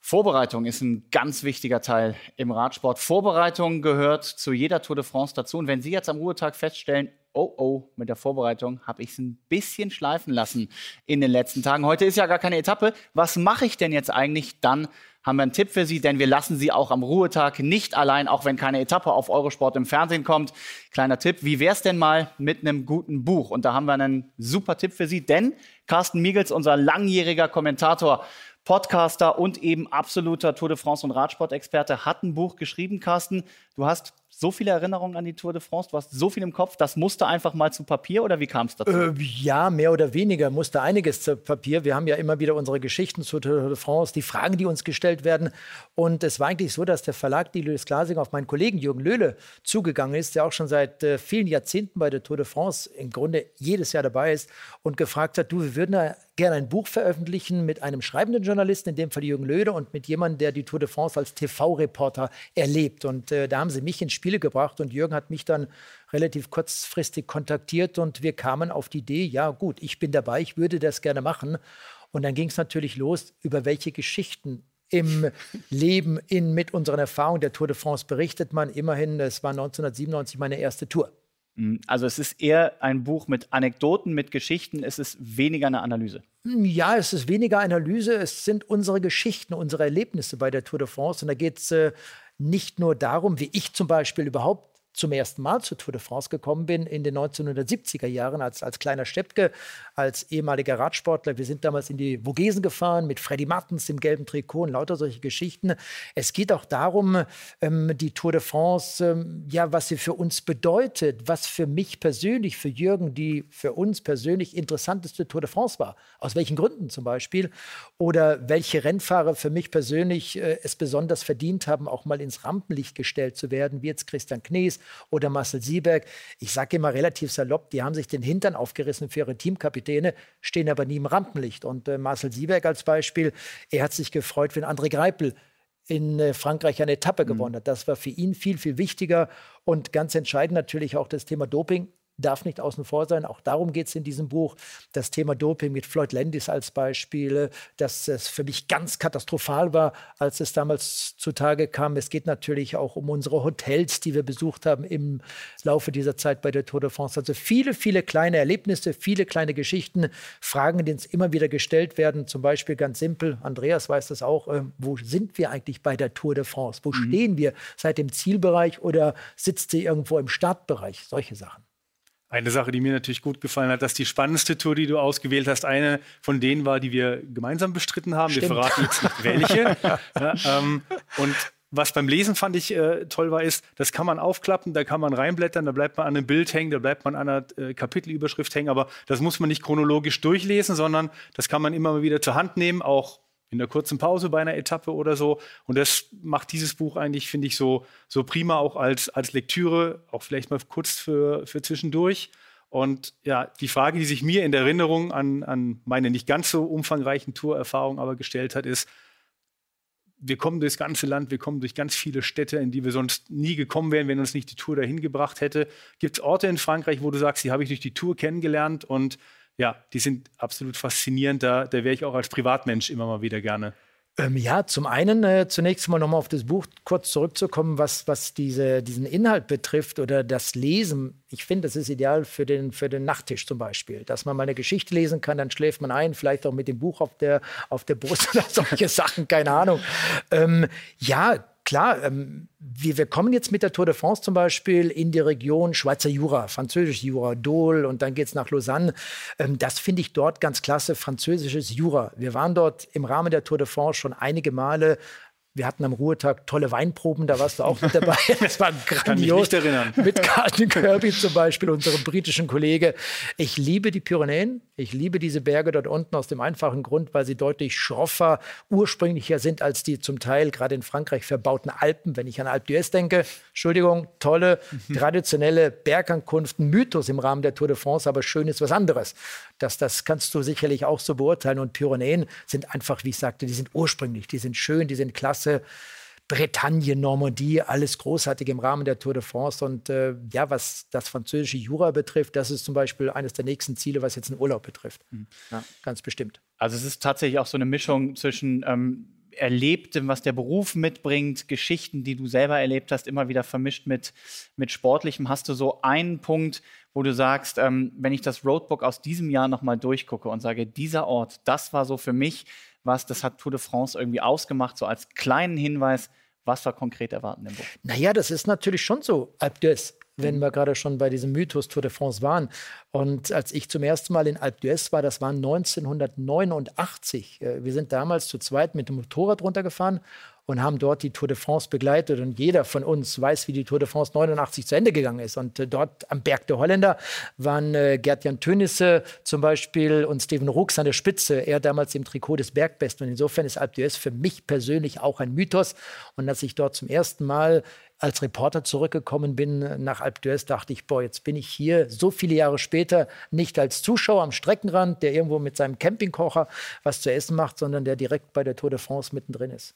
Vorbereitung ist ein ganz wichtiger Teil im Radsport. Vorbereitung gehört zu jeder Tour de France dazu. Und wenn Sie jetzt am Ruhetag feststellen, oh oh, mit der Vorbereitung habe ich es ein bisschen schleifen lassen in den letzten Tagen. Heute ist ja gar keine Etappe. Was mache ich denn jetzt eigentlich? Dann haben wir einen Tipp für Sie, denn wir lassen Sie auch am Ruhetag nicht allein, auch wenn keine Etappe auf Eurosport im Fernsehen kommt. Kleiner Tipp, wie wäre es denn mal mit einem guten Buch? Und da haben wir einen super Tipp für Sie, denn Carsten Miegels, unser langjähriger Kommentator, Podcaster und eben absoluter Tour de France und Radsport-Experte, hat ein Buch geschrieben, Carsten. Du hast so viele Erinnerungen an die Tour de France, du hast so viel im Kopf, das musste einfach mal zu Papier oder wie kam es dazu? Äh, ja, mehr oder weniger musste einiges zu Papier. Wir haben ja immer wieder unsere Geschichten zur Tour de France, die Fragen, die uns gestellt werden. Und es war eigentlich so, dass der Verlag, die Louis Glasing, auf meinen Kollegen Jürgen Löhle zugegangen ist, der auch schon seit äh, vielen Jahrzehnten bei der Tour de France im Grunde jedes Jahr dabei ist und gefragt hat, du, wir würden da gerne ein Buch veröffentlichen mit einem schreibenden Journalisten, in dem Fall Jürgen Löhle, und mit jemandem, der die Tour de France als TV-Reporter erlebt. Und äh, da haben sie mich ins Spiel gebracht und Jürgen hat mich dann relativ kurzfristig kontaktiert und wir kamen auf die Idee, ja gut, ich bin dabei, ich würde das gerne machen. Und dann ging es natürlich los, über welche Geschichten im Leben in, mit unseren Erfahrungen der Tour de France berichtet man. Immerhin, es war 1997 meine erste Tour. Also es ist eher ein Buch mit Anekdoten, mit Geschichten, es ist weniger eine Analyse. Ja, es ist weniger Analyse, es sind unsere Geschichten, unsere Erlebnisse bei der Tour de France. Und da geht es äh, nicht nur darum, wie ich zum Beispiel überhaupt zum ersten Mal zur Tour de France gekommen bin in den 1970er Jahren als, als kleiner Steppke, als ehemaliger Radsportler. Wir sind damals in die Vogesen gefahren mit Freddy Martens im gelben Trikot und lauter solche Geschichten. Es geht auch darum, ähm, die Tour de France, ähm, ja, was sie für uns bedeutet, was für mich persönlich, für Jürgen, die für uns persönlich interessanteste Tour de France war. Aus welchen Gründen zum Beispiel. Oder welche Rennfahrer für mich persönlich äh, es besonders verdient haben, auch mal ins Rampenlicht gestellt zu werden, wie jetzt Christian Knees oder Marcel Sieberg. Ich sage immer relativ salopp, die haben sich den Hintern aufgerissen für ihre Teamkapitäne, stehen aber nie im Rampenlicht. Und äh, Marcel Sieberg als Beispiel, er hat sich gefreut, wenn André Greipel in äh, Frankreich eine Etappe mhm. gewonnen hat. Das war für ihn viel, viel wichtiger und ganz entscheidend natürlich auch das Thema Doping darf nicht außen vor sein. Auch darum geht es in diesem Buch. Das Thema Doping mit Floyd Landis als Beispiel, dass es für mich ganz katastrophal war, als es damals zutage kam. Es geht natürlich auch um unsere Hotels, die wir besucht haben im Laufe dieser Zeit bei der Tour de France. Also viele, viele kleine Erlebnisse, viele kleine Geschichten, Fragen, die uns immer wieder gestellt werden. Zum Beispiel ganz simpel, Andreas weiß das auch, äh, wo sind wir eigentlich bei der Tour de France? Wo mhm. stehen wir? Seit dem Zielbereich oder sitzt sie irgendwo im Startbereich? Solche Sachen. Eine Sache, die mir natürlich gut gefallen hat, dass die spannendste Tour, die du ausgewählt hast, eine von denen war, die wir gemeinsam bestritten haben. Stimmt. Wir verraten jetzt nicht welche. ja, ähm, und was beim Lesen fand ich äh, toll war, ist, das kann man aufklappen, da kann man reinblättern, da bleibt man an einem Bild hängen, da bleibt man an einer äh, Kapitelüberschrift hängen, aber das muss man nicht chronologisch durchlesen, sondern das kann man immer mal wieder zur Hand nehmen, auch in der kurzen Pause bei einer Etappe oder so. Und das macht dieses Buch eigentlich, finde ich, so, so prima auch als, als Lektüre, auch vielleicht mal kurz für, für zwischendurch. Und ja, die Frage, die sich mir in der Erinnerung an, an meine nicht ganz so umfangreichen Tourerfahrungen aber gestellt hat, ist, wir kommen durchs ganze Land, wir kommen durch ganz viele Städte, in die wir sonst nie gekommen wären, wenn uns nicht die Tour dahin gebracht hätte. Gibt es Orte in Frankreich, wo du sagst, die habe ich durch die Tour kennengelernt und ja, die sind absolut faszinierend. Da, da wäre ich auch als Privatmensch immer mal wieder gerne. Ähm, ja, zum einen äh, zunächst mal nochmal auf das Buch kurz zurückzukommen, was, was diese, diesen Inhalt betrifft oder das Lesen. Ich finde, das ist ideal für den, für den Nachttisch zum Beispiel, dass man mal eine Geschichte lesen kann, dann schläft man ein, vielleicht auch mit dem Buch auf der, auf der Brust oder solche Sachen, keine Ahnung. Ähm, ja, klar, ähm, wir, wir, kommen jetzt mit der Tour de France zum Beispiel in die Region Schweizer Jura, französisches Jura, Dole und dann geht es nach Lausanne. Ähm, das finde ich dort ganz klasse, französisches Jura. Wir waren dort im Rahmen der Tour de France schon einige Male Wir hatten am Ruhetag tolle Weinproben, da warst du auch mit dabei. Das war grandios. Kann mich nicht erinnern. Mit Carlton Kirby zum Beispiel, unserem britischen Kollege. Ich liebe die Pyrenäen. Ich liebe diese Berge dort unten aus dem einfachen Grund, weil sie deutlich schroffer, ursprünglicher sind als die zum Teil gerade in Frankreich verbauten Alpen. Wenn ich an Alpe d'Huez denke, Entschuldigung, tolle, mhm. traditionelle Bergankunft, Mythos im Rahmen der Tour de France, aber schön ist was anderes. Das, das kannst du sicherlich auch so beurteilen. Und Pyrenäen sind einfach, wie ich sagte, die sind ursprünglich, die sind schön, die sind klasse. Bretagne, Normandie, alles großartig im Rahmen der Tour de France. Und äh, ja, was das französische Jura betrifft, das ist zum Beispiel eines der nächsten Ziele, was jetzt den Urlaub betrifft. Mhm. Ja, ganz bestimmt. Also es ist tatsächlich auch so eine Mischung zwischen ähm, Erlebtem, was der Beruf mitbringt, Geschichten, die du selber erlebt hast, immer wieder vermischt mit, mit Sportlichem. Hast du so einen Punkt, wo du sagst, ähm, wenn ich das Roadbook aus diesem Jahr nochmal durchgucke und sage, dieser Ort, das war so für mich was, das hat Tour de France irgendwie ausgemacht, so als kleinen Hinweis, was wir konkret erwarten im Buch. Naja, das ist natürlich schon so. Alpe d'Huez, wenn mhm. wir gerade schon bei diesem Mythos Tour de France waren. Und als ich zum ersten Mal in Alpe d'Huez war, das war 1989. Äh, wir sind damals zu zweit mit dem Motorrad runtergefahren und haben dort die Tour de France begleitet. Und jeder von uns weiß, wie die Tour de France 89 zu Ende gegangen ist. Und äh, dort am Berg der Holländer waren äh, Gerd-Jan Tönisse zum Beispiel und Steven Rux an der Spitze. Er damals im Trikot des Bergbesten. Und insofern ist Alpe d'Huez für mich persönlich auch ein Mythos. Und als ich dort zum ersten Mal als Reporter zurückgekommen bin nach Alpe d'Huez, dachte ich, boah, jetzt bin ich hier so viele Jahre später nicht als Zuschauer am Streckenrand, der irgendwo mit seinem Campingkocher was zu essen macht, sondern der direkt bei der Tour de France mittendrin ist.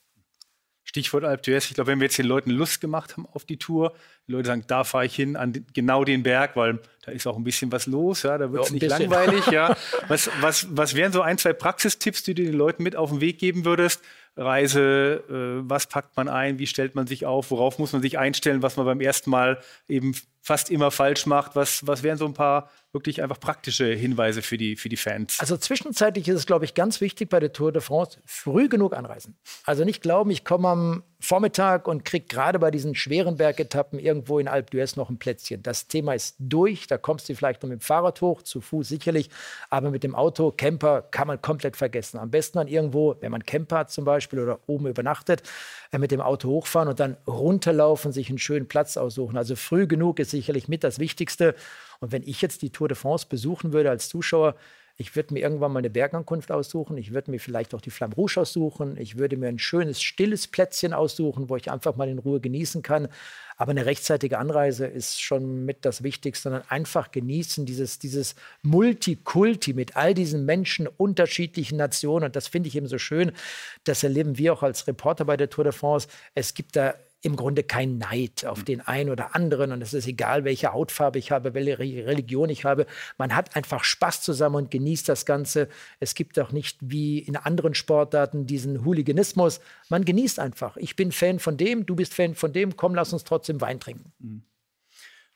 Stichwort Alp d'Huez. Ich glaube, wenn wir jetzt den Leuten Lust gemacht haben auf die Tour, die Leute sagen, da fahre ich hin, an genau den Berg, weil da ist auch ein bisschen was los, ja, da wird es ja, nicht bisschen. langweilig. Ja. Was, was, was wären so ein, zwei Praxistipps, die du den Leuten mit auf den Weg geben würdest? Reise, äh, was packt man ein, wie stellt man sich auf, worauf muss man sich einstellen, was man beim ersten Mal eben fast immer falsch macht. Was, was wären so ein paar wirklich einfach praktische Hinweise für die, für die Fans? Also zwischenzeitlich ist es, glaube ich, ganz wichtig bei der Tour de France, früh genug anreisen. Also nicht glauben, ich komme am Vormittag und kriege gerade bei diesen schweren Bergetappen irgendwo in Alpe d'Huez noch ein Plätzchen. Das Thema ist durch, da kommst du vielleicht noch mit dem Fahrrad hoch, zu Fuß sicherlich, aber mit dem Auto, Camper kann man komplett vergessen. Am besten dann irgendwo, wenn man Camper hat zum Beispiel oder oben übernachtet, äh, mit dem Auto hochfahren und dann runterlaufen, sich einen schönen Platz aussuchen. Also früh genug ist sicherlich mit das Wichtigste. Und wenn ich jetzt die Tour de France besuchen würde als Zuschauer, ich würde mir irgendwann mal eine Bergankunft aussuchen. Ich würde mir vielleicht auch die Flamme Rouge aussuchen. Ich würde mir ein schönes, stilles Plätzchen aussuchen, wo ich einfach mal in Ruhe genießen kann. Aber eine rechtzeitige Anreise ist schon mit das Wichtigste, sondern einfach genießen, dieses, dieses Multikulti mit all diesen Menschen, unterschiedlichen Nationen. Und das finde ich eben so schön. Das erleben wir auch als Reporter bei der Tour de France. Es gibt da im Grunde kein Neid auf den einen oder anderen und es ist egal, welche Hautfarbe ich habe, welche Religion ich habe. Man hat einfach Spaß zusammen und genießt das Ganze. Es gibt auch nicht wie in anderen Sportarten diesen Hooliganismus. Man genießt einfach. Ich bin Fan von dem, du bist Fan von dem, komm, lass uns trotzdem Wein trinken. Mhm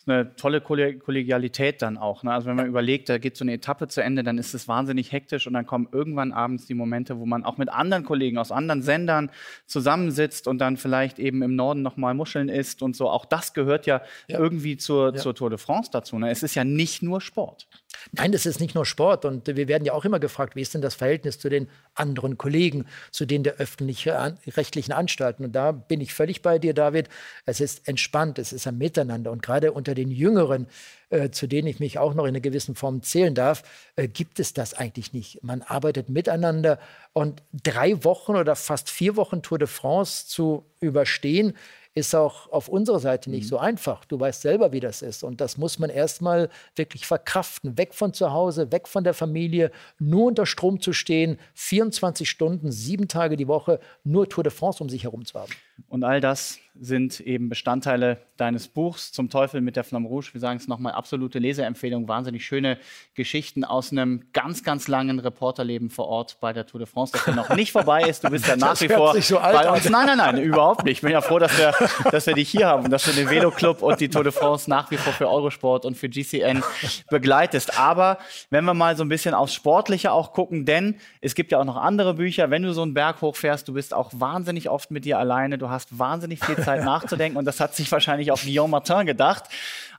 eine tolle Kollegialität dann auch. Ne? Also wenn man überlegt, da geht so eine Etappe zu Ende, dann ist es wahnsinnig hektisch und dann kommen irgendwann abends die Momente, wo man auch mit anderen Kollegen aus anderen Sendern zusammensitzt und dann vielleicht eben im Norden nochmal Muscheln isst und so. Auch das gehört ja, ja. irgendwie zur, ja. zur Tour de France dazu. Ne? Es ist ja nicht nur Sport. Nein, das ist nicht nur Sport. Und wir werden ja auch immer gefragt, wie ist denn das Verhältnis zu den anderen Kollegen, zu denen der öffentlich-rechtlichen Anstalten? Und da bin ich völlig bei dir, David. Es ist entspannt, es ist ein Miteinander. Und gerade unter den Jüngeren, äh, zu denen ich mich auch noch in einer gewissen Form zählen darf, äh, gibt es das eigentlich nicht. Man arbeitet miteinander. Und drei Wochen oder fast vier Wochen Tour de France zu überstehen, ist auch auf unserer Seite nicht mhm. so einfach. Du weißt selber, wie das ist. Und das muss man erstmal wirklich verkraften. Weg von zu Hause, weg von der Familie, nur unter Strom zu stehen, 24 Stunden, sieben Tage die Woche, nur Tour de France um sich herum zu haben. Und all das sind eben Bestandteile deines Buchs zum Teufel mit der Flamme Rouge. Wir sagen es nochmal, absolute Leseempfehlung, wahnsinnig schöne Geschichten aus einem ganz, ganz langen Reporterleben vor Ort bei der Tour de France, das ja noch nicht vorbei ist. Du bist ja nach wie vor so bei uns. Nein, nein, nein, überhaupt nicht. Ich bin ja froh, dass wir, dass wir dich hier haben und dass du den Velo Club und die Tour de France nach wie vor für Eurosport und für GCN begleitest. Aber wenn wir mal so ein bisschen aufs Sportliche auch gucken, denn es gibt ja auch noch andere Bücher. Wenn du so einen Berg hochfährst, du bist auch wahnsinnig oft mit dir alleine, du hast wahnsinnig viel Zeit nachzudenken und das hat sich wahrscheinlich auch Guillaume Martin gedacht.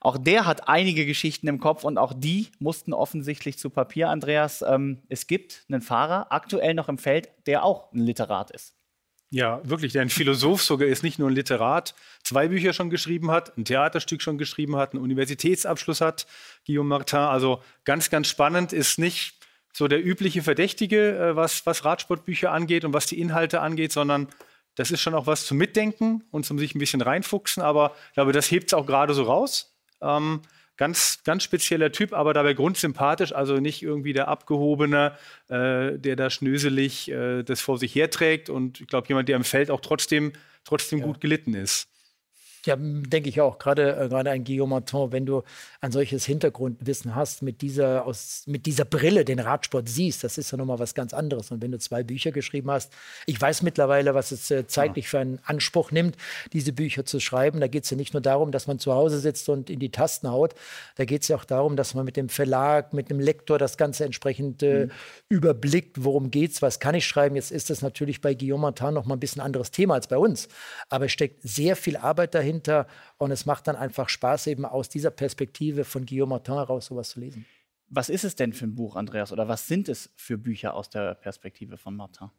Auch der hat einige Geschichten im Kopf und auch die mussten offensichtlich zu Papier, Andreas. Ähm, es gibt einen Fahrer aktuell noch im Feld, der auch ein Literat ist. Ja, wirklich, der ein Philosoph sogar ist, nicht nur ein Literat, zwei Bücher schon geschrieben hat, ein Theaterstück schon geschrieben hat, einen Universitätsabschluss hat, Guillaume Martin. Also ganz, ganz spannend, ist nicht so der übliche Verdächtige, äh, was, was Radsportbücher angeht und was die Inhalte angeht, sondern das ist schon auch was zum Mitdenken und zum sich ein bisschen reinfuchsen. Aber ich glaube, das hebt es auch gerade so raus. Ähm, ganz, ganz spezieller Typ, aber dabei grundsympathisch, also nicht irgendwie der Abgehobene, äh, der da schnöselig äh, das vor sich herträgt und ich glaube, jemand, der im Feld auch trotzdem, trotzdem ja. gut gelitten ist. Ja, denke ich auch. Gerade, äh, gerade ein Guillaume Martin, wenn du ein solches Hintergrundwissen hast, mit dieser, aus, mit dieser Brille den Radsport siehst, das ist ja nochmal was ganz anderes. Und wenn du zwei Bücher geschrieben hast, ich weiß mittlerweile, was es äh, zeitlich ja. für einen Anspruch nimmt, diese Bücher zu schreiben. Da geht es ja nicht nur darum, dass man zu Hause sitzt und in die Tasten haut. Da geht es ja auch darum, dass man mit dem Verlag, mit dem Lektor das Ganze entsprechend äh, mhm. überblickt, worum geht's, was kann ich schreiben. Jetzt ist das natürlich bei Guillaume Martin noch mal ein bisschen anderes Thema als bei uns. Aber es steckt sehr viel Arbeit dahinter dahinter. Und es macht dann einfach Spaß, eben aus dieser Perspektive von Guillaume Martin heraus sowas zu lesen. Was ist es denn für ein Buch, Andreas? Oder was sind es für Bücher aus der Perspektive von Martin?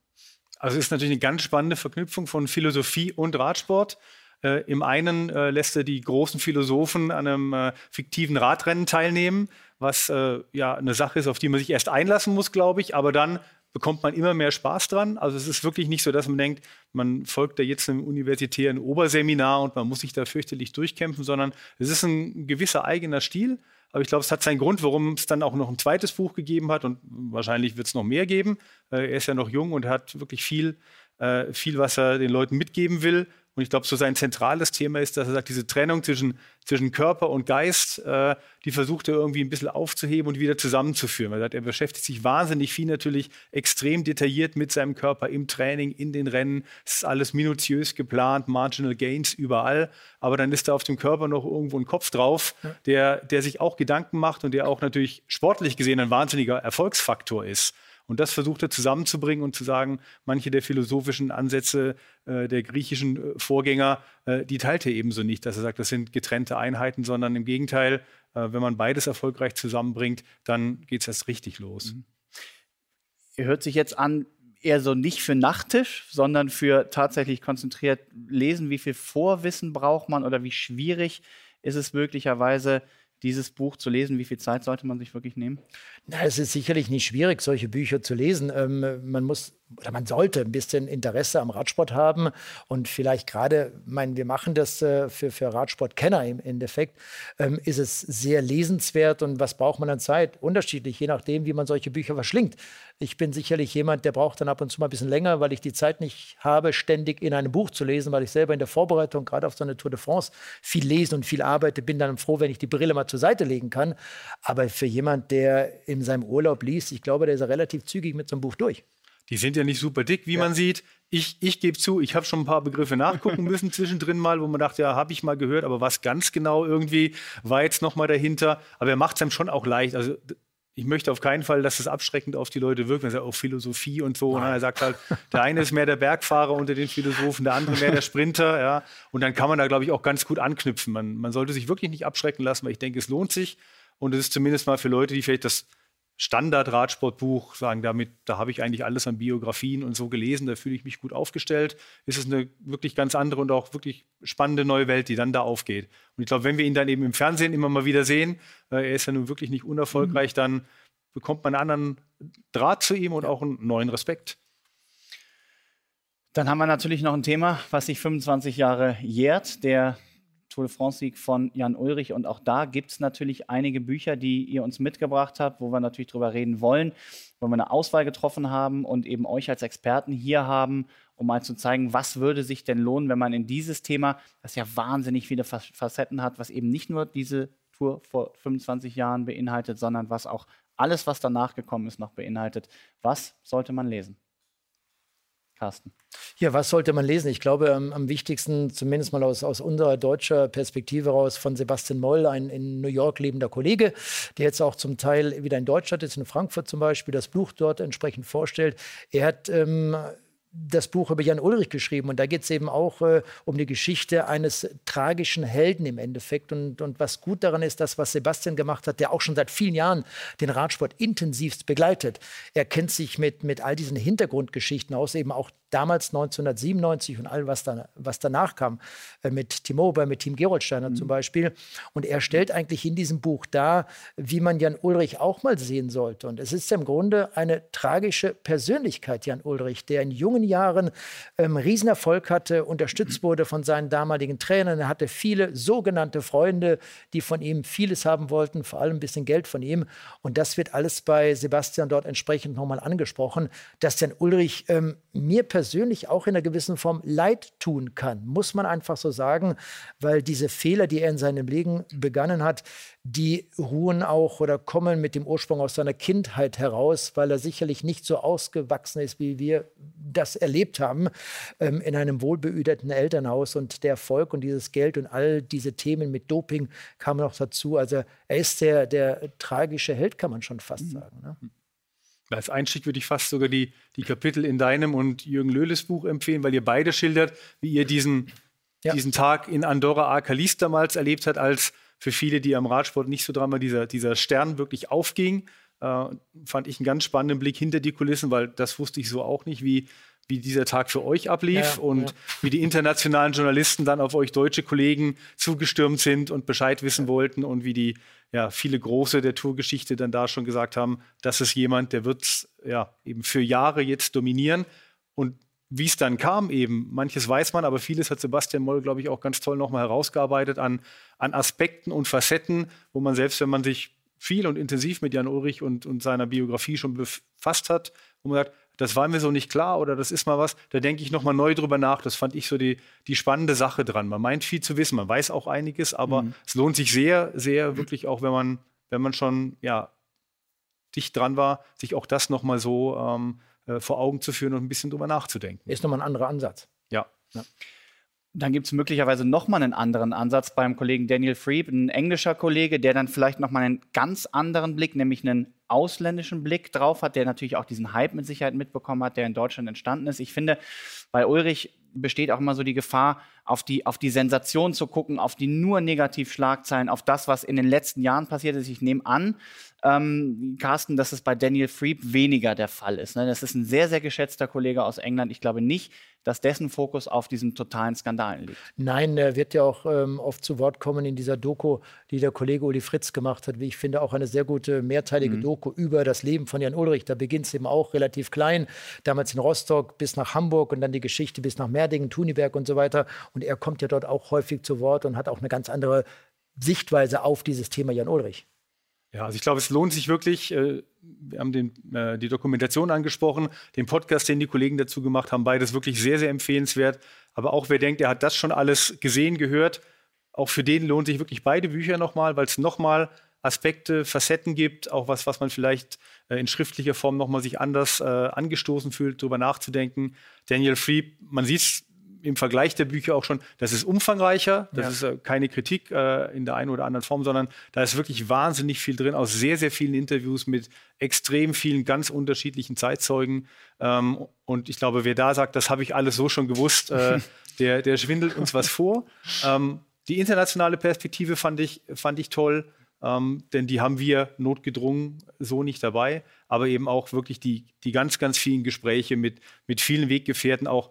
Also es ist natürlich eine ganz spannende Verknüpfung von Philosophie und Radsport. Äh, Im einen äh, lässt er die großen Philosophen an einem äh, fiktiven Radrennen teilnehmen, was äh, ja eine Sache ist, auf die man sich erst einlassen muss, glaube ich, aber dann bekommt man immer mehr Spaß dran. Also es ist wirklich nicht so, dass man denkt, man folgt da jetzt einem universitären Oberseminar und man muss sich da fürchterlich durchkämpfen, sondern es ist ein gewisser eigener Stil. Aber ich glaube, es hat seinen Grund, warum es dann auch noch ein zweites Buch gegeben hat und wahrscheinlich wird es noch mehr geben. Äh, er ist ja noch jung und hat wirklich viel, äh, viel, was er den Leuten mitgeben will. Und ich glaube, so sein zentrales Thema ist, dass er sagt, diese Trennung zwischen, zwischen Körper und Geist, äh, die versucht er irgendwie ein bisschen aufzuheben und wieder zusammenzuführen. Er, sagt, er beschäftigt sich wahnsinnig viel natürlich extrem detailliert mit seinem Körper im Training, in den Rennen. Es ist alles minutiös geplant, Marginal Gains überall. Aber dann ist da auf dem Körper noch irgendwo ein Kopf drauf, der, der sich auch Gedanken macht und der auch natürlich sportlich gesehen ein wahnsinniger Erfolgsfaktor ist. Und das versucht er zusammenzubringen und zu sagen, manche der philosophischen Ansätze äh, der griechischen äh, Vorgänger, äh, die teilt er ebenso nicht, dass er sagt, das sind getrennte Einheiten, sondern im Gegenteil, äh, wenn man beides erfolgreich zusammenbringt, dann geht es erst richtig los. Mhm. Er hört sich jetzt an, eher so nicht für Nachttisch, sondern für tatsächlich konzentriert lesen. Wie viel Vorwissen braucht man oder wie schwierig ist es möglicherweise, dieses Buch zu lesen? Wie viel Zeit sollte man sich wirklich nehmen? Na, es ist sicherlich nicht schwierig, solche Bücher zu lesen. Ähm, man muss oder man sollte ein bisschen Interesse am Radsport haben und vielleicht gerade, mein, wir machen das äh, für, für Radsportkenner im Endeffekt, ähm, ist es sehr lesenswert und was braucht man an Zeit? Unterschiedlich, je nachdem, wie man solche Bücher verschlingt. Ich bin sicherlich jemand, der braucht dann ab und zu mal ein bisschen länger, weil ich die Zeit nicht habe, ständig in einem Buch zu lesen, weil ich selber in der Vorbereitung, gerade auf so eine Tour de France, viel lese und viel arbeite, bin dann froh, wenn ich die Brille mal zur Seite legen kann. Aber für jemand, der in seinem Urlaub liest, ich glaube, der ist relativ zügig mit so einem Buch durch. Die sind ja nicht super dick, wie ja. man sieht. Ich, ich gebe zu, ich habe schon ein paar Begriffe nachgucken müssen zwischendrin mal, wo man dachte, ja, habe ich mal gehört, aber was ganz genau irgendwie war jetzt noch mal dahinter. Aber er macht es einem schon auch leicht. Also ich möchte auf keinen Fall, dass es abschreckend auf die Leute wirkt. wenn er sagt, oh, Philosophie und so. Und er sagt halt, der eine ist mehr der Bergfahrer unter den Philosophen, der andere mehr der Sprinter. Ja. Und dann kann man da, glaube ich, auch ganz gut anknüpfen. Man, man sollte sich wirklich nicht abschrecken lassen, weil ich denke, es lohnt sich. Und es ist zumindest mal für Leute, die vielleicht das Standard-Radsportbuch, sagen, damit, da habe ich eigentlich alles an Biografien und so gelesen, da fühle ich mich gut aufgestellt, ist es eine wirklich ganz andere und auch wirklich spannende neue Welt, die dann da aufgeht. Und ich glaube, wenn wir ihn dann eben im Fernsehen immer mal wieder sehen, äh, er ist ja nun wirklich nicht unerfolgreich, mhm. dann bekommt man einen anderen Draht zu ihm und auch einen neuen Respekt. Dann haben wir natürlich noch ein Thema, was sich 25 Jahre jährt, der Tour de France-Sieg von Jan Ulrich. Und auch da gibt es natürlich einige Bücher, die ihr uns mitgebracht habt, wo wir natürlich drüber reden wollen, wo wir eine Auswahl getroffen haben und eben euch als Experten hier haben, um mal zu zeigen, was würde sich denn lohnen, wenn man in dieses Thema, das ja wahnsinnig viele Facetten hat, was eben nicht nur diese Tour vor 25 Jahren beinhaltet, sondern was auch alles, was danach gekommen ist, noch beinhaltet. Was sollte man lesen? Carsten. Ja, was sollte man lesen? Ich glaube, am, am wichtigsten, zumindest mal aus, aus unserer deutscher Perspektive raus, von Sebastian Moll, ein in New York lebender Kollege, der jetzt auch zum Teil wieder in Deutschland ist, in Frankfurt zum Beispiel, das Buch dort entsprechend vorstellt. Er hat ähm, das Buch über Jan Ulrich geschrieben und da geht es eben auch äh, um die Geschichte eines tragischen Helden im Endeffekt. Und, und was gut daran ist, das, was Sebastian gemacht hat, der auch schon seit vielen Jahren den Radsport intensivst begleitet. Er kennt sich mit, mit all diesen Hintergrundgeschichten aus, eben auch damals 1997 und all was, da, was danach kam, äh, mit Tim Ober, mit Team Geroldsteiner mhm. zum Beispiel. Und er stellt eigentlich in diesem Buch dar, wie man Jan Ulrich auch mal sehen sollte. Und es ist im Grunde eine tragische Persönlichkeit, Jan Ulrich, der in jungen Jahren ähm, Riesenerfolg hatte, unterstützt wurde von seinen damaligen Trainern. Er hatte viele sogenannte Freunde, die von ihm vieles haben wollten, vor allem ein bisschen Geld von ihm. Und das wird alles bei Sebastian dort entsprechend nochmal angesprochen, dass Jan Ulrich ähm, mir persönlich persönlich auch in einer gewissen Form leid tun kann, muss man einfach so sagen, weil diese Fehler, die er in seinem Leben begangen hat, die ruhen auch oder kommen mit dem Ursprung aus seiner Kindheit heraus, weil er sicherlich nicht so ausgewachsen ist, wie wir das erlebt haben ähm, in einem wohlbehüteten Elternhaus und der Erfolg und dieses Geld und all diese Themen mit Doping kamen noch dazu. Also er ist der, der tragische Held, kann man schon fast mhm. sagen. Ne? Als Einstieg würde ich fast sogar die, die Kapitel in deinem und Jürgen Löhles Buch empfehlen, weil ihr beide schildert, wie ihr diesen, ja. diesen Tag in Andorra Arcalis damals erlebt habt, als für viele, die am Radsport nicht so dran waren, dieser, dieser Stern wirklich aufging. Äh, fand ich einen ganz spannenden Blick hinter die Kulissen, weil das wusste ich so auch nicht, wie, wie dieser Tag für euch ablief ja, und ja. wie die internationalen Journalisten dann auf euch deutsche Kollegen zugestürmt sind und Bescheid wissen wollten und wie die ja, viele Große der Tourgeschichte dann da schon gesagt haben, das ist jemand, der wird ja eben für Jahre jetzt dominieren. Und wie es dann kam, eben, manches weiß man, aber vieles hat Sebastian Moll, glaube ich, auch ganz toll nochmal herausgearbeitet an, an Aspekten und Facetten, wo man selbst, wenn man sich viel und intensiv mit Jan Ulrich und, und seiner Biografie schon befasst hat, wo man sagt, das war mir so nicht klar oder das ist mal was, da denke ich nochmal neu drüber nach. Das fand ich so die, die spannende Sache dran. Man meint viel zu wissen, man weiß auch einiges, aber mhm. es lohnt sich sehr, sehr wirklich auch, wenn man, wenn man schon ja, dicht dran war, sich auch das nochmal so ähm, äh, vor Augen zu führen und ein bisschen drüber nachzudenken. Ist nochmal ein anderer Ansatz. ja. ja. Dann gibt es möglicherweise nochmal einen anderen Ansatz beim Kollegen Daniel Freeb, ein englischer Kollege, der dann vielleicht nochmal einen ganz anderen Blick, nämlich einen ausländischen Blick drauf hat, der natürlich auch diesen Hype mit Sicherheit mitbekommen hat, der in Deutschland entstanden ist. Ich finde, bei Ulrich besteht auch immer so die Gefahr, auf die, auf die Sensation zu gucken, auf die nur Negativschlagzeilen, auf das, was in den letzten Jahren passiert ist. Ich nehme an, ähm, Carsten, dass es bei Daniel Freeb weniger der Fall ist. Ne? Das ist ein sehr, sehr geschätzter Kollege aus England. Ich glaube nicht, dass dessen Fokus auf diesen totalen Skandalen liegt. Nein, er wird ja auch ähm, oft zu Wort kommen in dieser Doku, die der Kollege Uli Fritz gemacht hat. Wie ich finde, auch eine sehr gute mehrteilige mhm. Doku über das Leben von Jan Ulrich. Da beginnt es eben auch relativ klein, damals in Rostock bis nach Hamburg und dann die Geschichte bis nach Merdingen, Thuniberg und so weiter. Und er kommt ja dort auch häufig zu Wort und hat auch eine ganz andere Sichtweise auf dieses Thema Jan Ulrich. Ja, also ich glaube, es lohnt sich wirklich. Äh, wir haben den, äh, die Dokumentation angesprochen, den Podcast, den die Kollegen dazu gemacht haben, beides wirklich sehr, sehr empfehlenswert. Aber auch wer denkt, er hat das schon alles gesehen, gehört, auch für den lohnt sich wirklich beide Bücher nochmal, weil es nochmal Aspekte, Facetten gibt, auch was, was man vielleicht äh, in schriftlicher Form nochmal sich anders äh, angestoßen fühlt, darüber nachzudenken. Daniel Freeb, man sieht es im Vergleich der Bücher auch schon, das ist umfangreicher, das ja. ist äh, keine Kritik äh, in der einen oder anderen Form, sondern da ist wirklich wahnsinnig viel drin, aus sehr, sehr vielen Interviews mit extrem vielen ganz unterschiedlichen Zeitzeugen. Ähm, und ich glaube, wer da sagt, das habe ich alles so schon gewusst, äh, der, der schwindelt uns was vor. Ähm, die internationale Perspektive fand ich, fand ich toll. Ähm, denn die haben wir notgedrungen so nicht dabei, aber eben auch wirklich die, die ganz, ganz vielen Gespräche mit, mit vielen Weggefährten, auch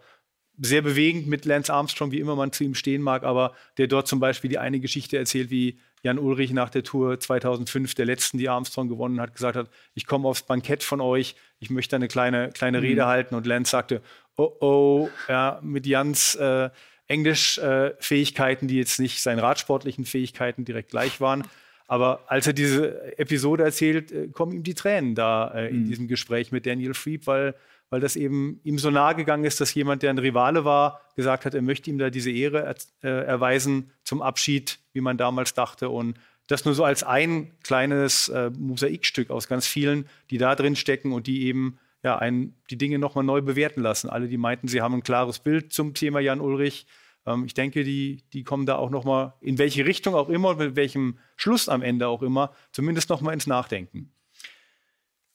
sehr bewegend mit Lance Armstrong, wie immer man zu ihm stehen mag, aber der dort zum Beispiel die eine Geschichte erzählt, wie Jan Ulrich nach der Tour 2005, der letzten, die Armstrong gewonnen hat, gesagt hat, ich komme aufs Bankett von euch, ich möchte eine kleine, kleine mhm. Rede halten und Lance sagte, oh oh, ja, mit Jans äh, Englischfähigkeiten, äh, die jetzt nicht seinen radsportlichen Fähigkeiten direkt gleich waren, aber als er diese Episode erzählt, äh, kommen ihm die Tränen da äh, in mhm. diesem Gespräch mit Daniel Freeb, weil weil das eben ihm so nahe gegangen ist, dass jemand, der ein Rivale war, gesagt hat, er möchte ihm da diese Ehre er, äh, erweisen zum Abschied, wie man damals dachte. Und das nur so als ein kleines äh, Mosaikstück aus ganz vielen, die da drin stecken und die eben ja, einen, die Dinge nochmal neu bewerten lassen. Alle, die meinten, sie haben ein klares Bild zum Thema Jan Ulrich. Ähm, ich denke, die, die kommen da auch nochmal, in welche Richtung auch immer und mit welchem Schluss am Ende auch immer, zumindest nochmal ins Nachdenken.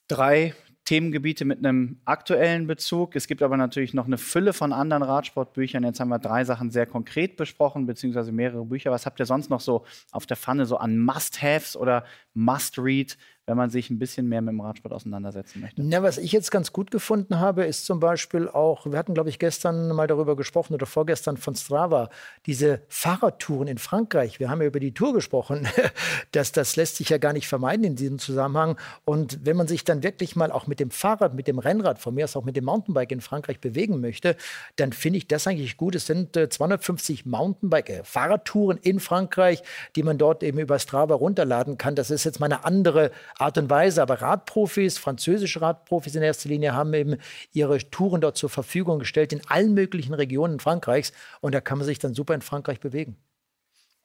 Drei Themengebiete mit einem aktuellen Bezug. Es gibt aber natürlich noch eine Fülle von anderen Radsportbüchern. Jetzt haben wir drei Sachen sehr konkret besprochen, beziehungsweise mehrere Bücher. Was habt ihr sonst noch so auf der Pfanne, so an Must-Haves oder Must-Read, wenn man sich ein bisschen mehr mit dem Radsport auseinandersetzen möchte. Na, was ich jetzt ganz gut gefunden habe, ist zum Beispiel auch, wir hatten, glaube ich, gestern mal darüber gesprochen oder vorgestern von Strava, diese Fahrradtouren in Frankreich. Wir haben ja über die Tour gesprochen. Das, das lässt sich ja gar nicht vermeiden in diesem Zusammenhang. Und wenn man sich dann wirklich mal auch mit dem Fahrrad, mit dem Rennrad, von mir aus auch mit dem Mountainbike in Frankreich bewegen möchte, dann finde ich das eigentlich gut. Es sind äh, 250 Mountainbike, äh, Fahrradtouren in Frankreich, die man dort eben über Strava runterladen kann. Das ist jetzt mal eine andere Art und Weise. Aber Radprofis, französische Radprofis in erster Linie, haben eben ihre Touren dort zur Verfügung gestellt in allen möglichen Regionen Frankreichs. Und da kann man sich dann super in Frankreich bewegen.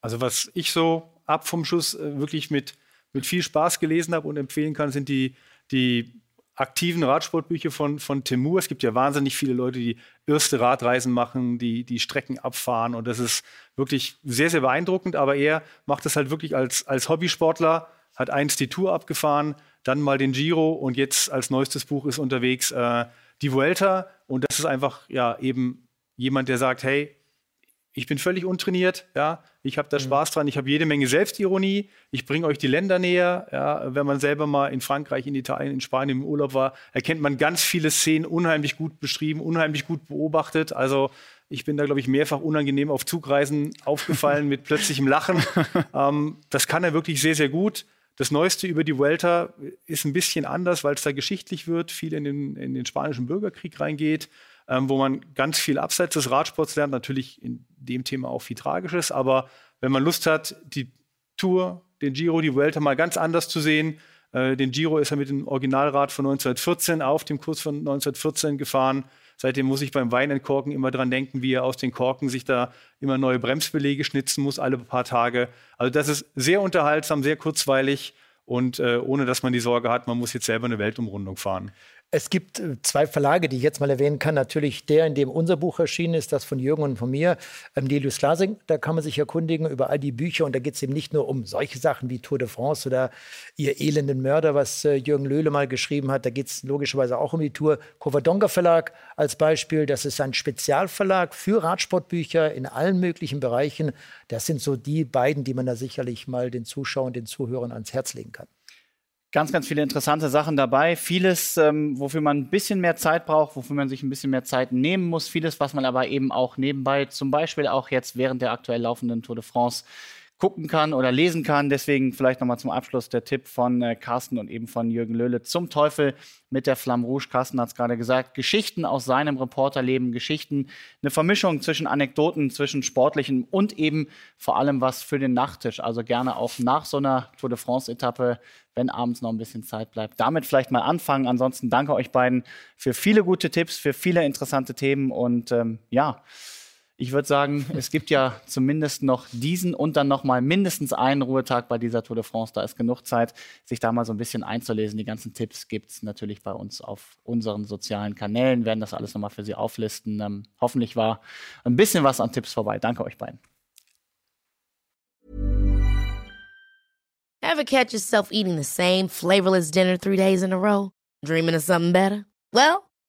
Also was ich so ab vom Schuss äh, wirklich mit, mit viel Spaß gelesen habe und empfehlen kann, sind die, die aktiven Radsportbücher von, von Timur. Es gibt ja wahnsinnig viele Leute, die erste Radreisen machen, die, die Strecken abfahren. Und das ist wirklich sehr, sehr beeindruckend. Aber er macht das halt wirklich als, als Hobbysportler hat einst die Tour abgefahren, dann mal den Giro und jetzt als neuestes Buch ist unterwegs äh, die Vuelta. Und das ist einfach ja eben jemand, der sagt, hey, ich bin völlig untrainiert, ja, ich habe da mhm. Spaß dran, ich habe jede Menge Selbstironie, ich bringe euch die Länder näher, ja, wenn man selber mal in Frankreich, in Italien, in Spanien im Urlaub war, erkennt man ganz viele Szenen unheimlich gut beschrieben, unheimlich gut beobachtet, also ich bin da, glaube ich, mehrfach unangenehm auf Zugreisen aufgefallen mit plötzlichem Lachen. ähm, das kann er wirklich sehr, sehr gut. Das Neueste über die Vuelta ist ein bisschen anders, weil es da geschichtlich wird, viel in den, in den Spanischen Bürgerkrieg reingeht, ähm, wo man ganz viel abseits des Radsports lernt, natürlich in dem Thema auch viel Tragisches, aber wenn man Lust hat, die Tour, den Giro, die Vuelta mal ganz anders zu sehen, den Giro ist er mit dem Originalrad von 1914 auf dem Kurs von 1914 gefahren. Seitdem muss ich beim Weinentkorken immer dran denken, wie er aus den Korken sich da immer neue Bremsbelege schnitzen muss, alle paar Tage. Also das ist sehr unterhaltsam, sehr kurzweilig und äh, ohne dass man die Sorge hat, man muss jetzt selber eine Weltumrundung fahren. Es gibt äh, zwei Verlage, die ich jetzt mal erwähnen kann. Natürlich der, in dem unser Buch erschienen ist, das von Jürgen und von mir, ähm, Delius Glasing. Da kann man sich erkundigen über all die Bücher. Und da geht es eben nicht nur um solche Sachen wie Tour de France oder Ihr elenden Mörder, was äh, Jürgen Löhle mal geschrieben hat. Da geht es logischerweise auch um die Tour. Covadonga Verlag als Beispiel. Das ist ein Spezialverlag für Radsportbücher in allen möglichen Bereichen. Das sind so die beiden, die man da sicherlich mal den Zuschauern, den Zuhörern ans Herz legen kann. Ganz, ganz viele interessante Sachen dabei. Vieles, ähm, wofür man ein bisschen mehr Zeit braucht, wofür man sich ein bisschen mehr Zeit nehmen muss. Vieles, was man aber eben auch nebenbei, zum Beispiel auch jetzt während der aktuell laufenden Tour de France, gucken kann oder lesen kann. Deswegen vielleicht nochmal zum Abschluss der Tipp von äh, Carsten und eben von Jürgen Löhle zum Teufel mit der Flamme Rouge. Carsten hat es gerade gesagt. Geschichten aus seinem Reporterleben, Geschichten, eine Vermischung zwischen Anekdoten, zwischen sportlichen und eben vor allem was für den Nachttisch. Also gerne auch nach so einer Tour de France-Etappe, wenn abends noch ein bisschen Zeit bleibt. Damit vielleicht mal anfangen. Ansonsten danke euch beiden für viele gute Tipps, für viele interessante Themen und ähm, ja. Ich würde sagen, es gibt ja zumindest noch diesen und dann noch mal mindestens einen Ruhetag bei dieser Tour de France. Da ist genug Zeit, sich da mal so ein bisschen einzulesen. Die ganzen Tipps gibt es natürlich bei uns auf unseren sozialen Kanälen. Wir werden das alles nochmal für Sie auflisten. Ähm, hoffentlich war ein bisschen was an Tipps vorbei. Danke euch beiden. Ever catch yourself eating the same flavorless dinner three days in a row? Dreaming of something better? Well,